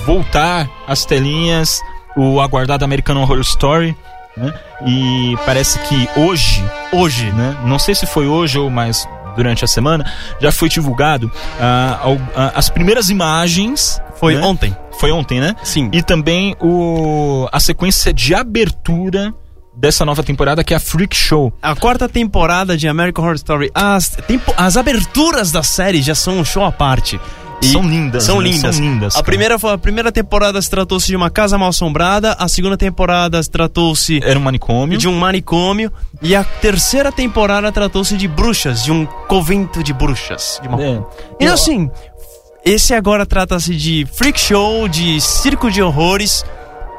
voltar às telinhas o aguardado American Horror Story. Né? E parece que hoje, hoje, né? Não sei se foi hoje ou mais durante a semana, já foi divulgado ah, ah, as primeiras imagens. Foi né? ontem. Foi ontem, né? Sim. E também o, a sequência de abertura dessa nova temporada, que é a Freak Show. A quarta temporada de American Horror Story, as, tempo- as aberturas da série já são um show à parte. E São lindas, São né? lindas. São lindas, A primeira, a primeira temporada se tratou-se de uma casa mal assombrada, a segunda temporada se tratou-se Era um manicômio. de um manicômio e a terceira temporada tratou-se de bruxas, de um convento de bruxas. De uma... É. Então assim, esse agora trata-se de freak show, de circo de horrores.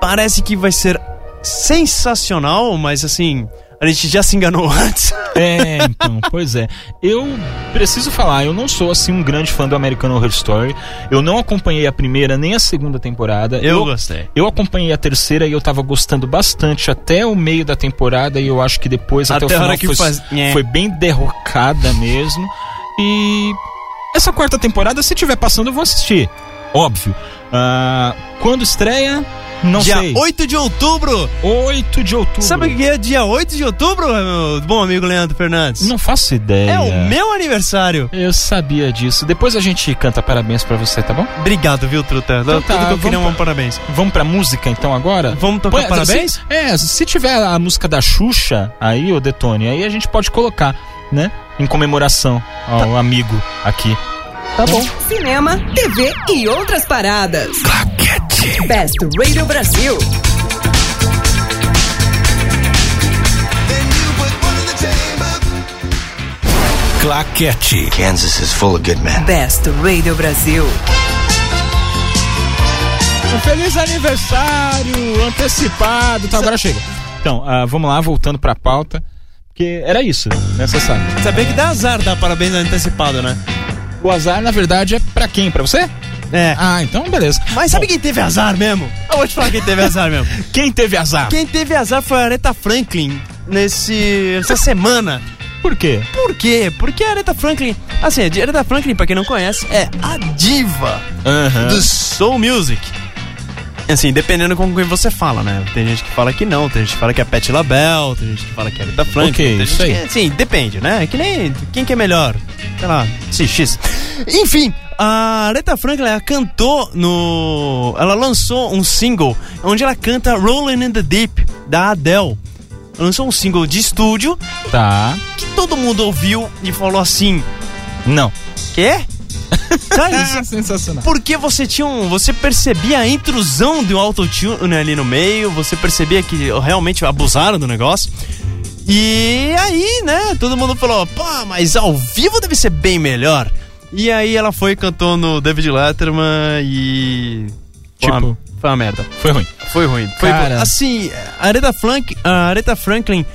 Parece que vai ser sensacional, mas assim, a gente já se enganou <laughs> antes. É, então, pois é. Eu preciso falar, eu não sou assim um grande fã do American Horror Story. Eu não acompanhei a primeira nem a segunda temporada. Eu gostei. Eu acompanhei a terceira e eu tava gostando bastante até o meio da temporada e eu acho que depois até, Até a o final hora que foi, faz- É. foi bem derrocada mesmo. E essa quarta temporada, se tiver passando, eu vou assistir. Óbvio. Ah, quando estreia? Não dia sei. 8 de outubro. 8 de outubro. Sabe o que é dia 8 de outubro, meu bom amigo Leandro Fernandes? Não faço ideia. É o meu aniversário. Eu sabia disso. Depois a gente canta parabéns pra você, tá bom? Obrigado, viu, Truta? Então Tudo tá, que eu queria é vamos um parabéns. Vamos pra música então agora? Vamos tocar Põe- parabéns? Se, é, se tiver a música da Xuxa aí, ô Detone, aí a gente pode colocar, né? Em comemoração ao amigo aqui. Tá bom. Cinema, TV e outras paradas. Best Radio Brasil. Claquete. Kansas is full of good men. Best Radio Brasil. Um feliz aniversário antecipado. Tá, agora chega. Então, ah, vamos lá, voltando pra pauta. Porque era isso, necessário. Sabia que dá azar dar parabéns antecipado, né? O azar, na verdade, é pra quem? Pra você? É. Ah, então beleza. Mas sabe quem teve azar mesmo? Eu vou te falar quem teve azar mesmo. <laughs> Quem teve azar? Quem teve azar foi a Aretha Franklin nesse, essa semana. Por quê? Por quê? Porque a Aretha Franklin, assim, a Aretha Franklin, pra quem não conhece, é a diva Aham. do soul music. Assim, dependendo com quem você fala, né? Tem gente que fala que não, tem gente que fala que é Patti LaBelle, tem gente que fala que é Aretha Franklin. Ok, tem isso aí. Que, sim, depende, né? É que nem quem que é melhor, sei lá, XX. Enfim, a Aretha Franklin, ela cantou no... Ela lançou um single onde ela canta Rolling in the Deep, da Adele. Ela lançou um single de estúdio Tá. que todo mundo ouviu e falou assim, Não. quê? <laughs> Sabe? Ah, sensacional. Porque você tinha um. Você percebia a intrusão do autotune ali no meio, você percebia que realmente abusaram do negócio. E aí, né, todo mundo falou, pá, mas ao vivo deve ser bem melhor. E aí ela foi cantou no David Letterman e. Foi uma- Tipo- foi uma merda. Foi ruim. Foi ruim. Foi Cara. assim, a Aretha, Frank, a Aretha Franklin,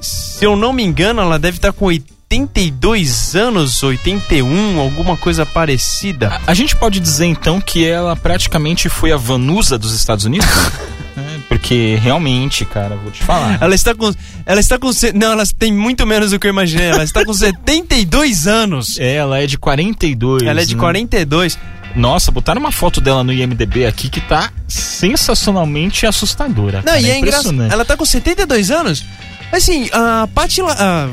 se eu não me engano, ela deve estar com 82 anos, 81, alguma coisa parecida. A, a gente pode dizer então que ela praticamente foi a Vanusa dos Estados Unidos? <laughs> É, porque realmente, cara, vou te falar. Ela está com. Ela está com. Não, ela tem muito menos do que eu imaginei. Ela está com <laughs> 72 anos. Ela é de 42. Ela é de né? 42. Nossa, botaram uma foto dela no IMDB aqui que tá sensacionalmente assustadora. Não, cara, e é engraçado. impressionante. Ela tá com 72 anos. Assim, a Patti La- a,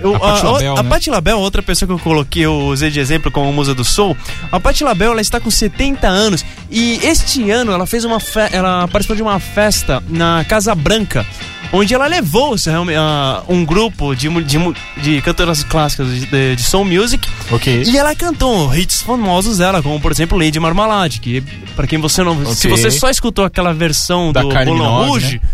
eu- A Patti a- LaBelle, a né? Patti LaBelle, outra pessoa que eu coloquei, eu usei de exemplo como musa do soul. A Patti LaBelle, ela está com 70 anos e este ano ela fez uma fe ela participou de uma festa na Casa Branca, onde ela levou ah, um grupo de, de, de cantoras clássicas de, de, de soul music e ela cantou hits famosos dela, como por exemplo Lady Marmalade, que pra quem você não. Se Ok. você só escutou aquela versão Da do Minogue, Rouge. né?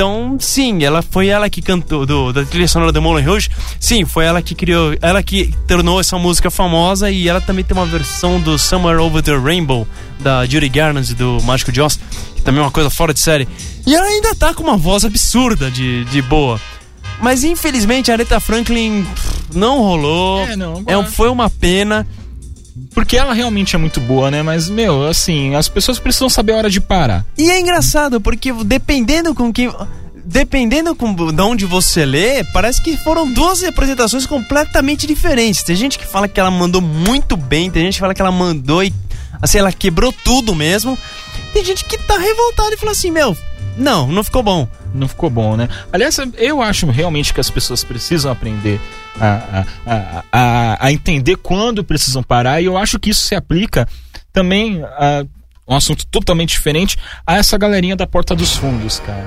Então, sim, ela foi ela que cantou do, da trilha sonora do Moulin Rouge. Sim, foi ela que criou, ela que tornou essa música famosa e ela também tem uma versão do Summer Over the Rainbow da Judy Garland e do Mágico de Oz, que também é uma coisa fora de série. E ela ainda tá com uma voz absurda de, de boa. Mas infelizmente a Aretha Franklin pff, não rolou. É, não, É foi uma pena. Porque ela realmente é muito boa, né? Mas, meu, assim, as pessoas precisam saber a hora de parar. E é engraçado, porque dependendo com quem. Dependendo com, de onde você lê, parece que foram duas representações completamente diferentes. Tem gente que fala que ela mandou muito bem, tem gente que fala que ela mandou e. Assim, ela quebrou tudo mesmo. Tem gente que tá revoltada e fala assim: Meu, não, não ficou bom. Não ficou bom, né? Aliás, eu acho realmente que as pessoas precisam aprender a, a, a, entender quando precisam parar, e eu acho que isso se aplica também a um assunto totalmente diferente a essa galerinha da porta dos fundos, cara.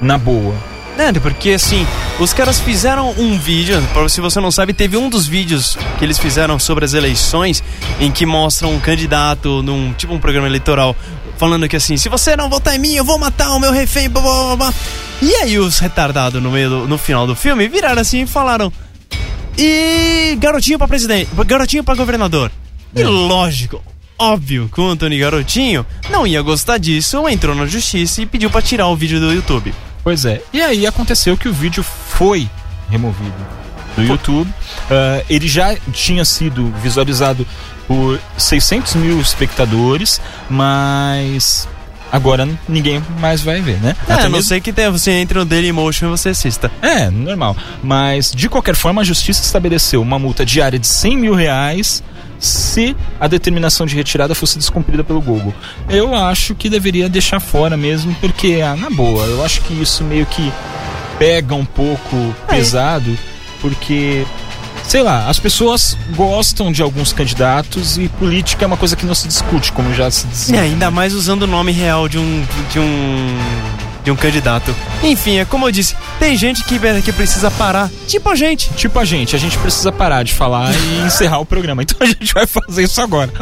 Na boa. Né, porque assim, os caras fizeram um vídeo, se você não sabe, teve um dos vídeos que eles fizeram sobre as eleições em que mostram um candidato num tipo um programa eleitoral falando que assim, se você não votar em mim, eu vou matar o meu refém, blá, blá, blá. E aí os retardados no meio do, no final do filme viraram assim e falaram: "E garotinho pra presidente, garotinho pra governador". E lógico, óbvio que o Antônio Garotinho não ia gostar disso, entrou na justiça e pediu pra tirar o vídeo do YouTube. Pois é. E aí aconteceu que o vídeo foi removido do YouTube. Ah, ele já tinha sido visualizado por 600 mil espectadores, mas agora ninguém mais vai ver, né? É, Até não mesmo- sei que tenha, você entre no Dailymotion e você assista. É, normal. Mas, de qualquer forma, a justiça estabeleceu uma multa diária de 100 mil reais se a determinação de retirada fosse descumprida pelo Google. Eu acho que deveria deixar fora mesmo, porque, ah, na boa, eu acho que isso meio que pega um pouco pesado, porque. Sei lá, as pessoas gostam de alguns candidatos e política é uma coisa que não se discute, como já se E dizia. ainda mais usando o nome real de um. de um. de um candidato. Enfim, é como eu disse, tem gente que, que precisa parar. Tipo a gente. Tipo a gente, a gente precisa parar de falar e <laughs> encerrar o programa. Então a gente vai fazer isso agora.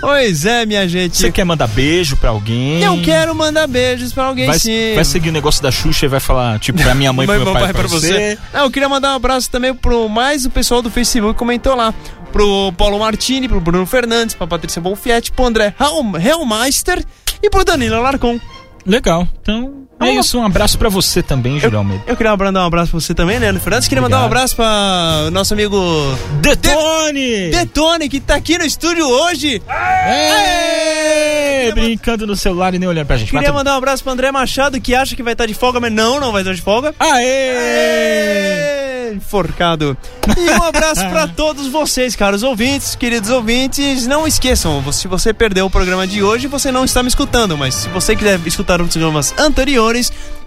Pois é, minha gente. Você quer mandar beijo pra alguém? Eu quero mandar beijos pra alguém Vai, sim. vai seguir o negócio da Xuxa e vai falar, tipo, pra minha mãe, pro <laughs> meu pai, pra você. Não, eu queria mandar um abraço também pro mais o pessoal do Facebook que comentou lá. Pro Paulo Martini, pro Bruno Fernandes, pra Patrícia Bonfietti, pro André Helmeister e pro Danilo Alarcon. Legal. Então, é isso. Um abraço pra você também, Júlio Almeida. Eu queria mandar um abraço pra você também, Leandro Fernandes. Queria mandar um abraço pra nosso amigo Detone! Detone, que tá aqui no estúdio hoje. Ê, Brincando no celular e nem olhando pra gente. Queria Mas mandar um abraço pro André Machado, que acha que vai estar de folga, mas não, não vai estar de folga. Aê! Ê, Enforcado. E um abraço pra <laughs> todos vocês, caros ouvintes, queridos ouvintes. Não esqueçam, se você perdeu o programa de hoje, você não está me escutando, mas se você quiser escutar os programas anteriores,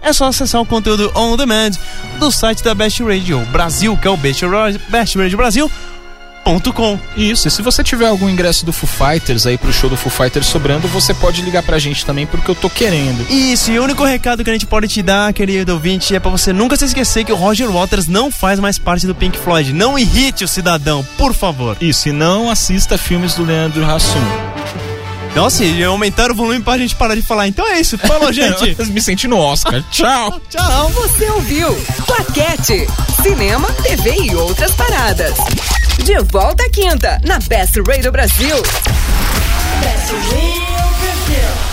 é só acessar o conteúdo on demand do site da Best Radio Brasil, que é o Best Radio, Brasil. Isso, e se você tiver algum ingresso do Foo Fighters aí pro show do Foo Fighters sobrando, você pode ligar pra gente também, porque eu tô querendo. Isso, e o único recado que a gente pode te dar, querido ouvinte, é pra você nunca se esquecer que o Roger Waters não faz mais parte do Pink Floyd. Não irrite o cidadão, por favor. Isso, e não assista filmes do Leandro Hassum. Então, assim, aumentaram o volume pra gente parar de falar. Então é isso. Falou, <laughs> gente. Me senti no Oscar. Tchau. <laughs> Tchau. Você ouviu Claquete. Cinema, TV e outras paradas. De volta à quinta, na Best Radio Brasil. Best Radio Brasil.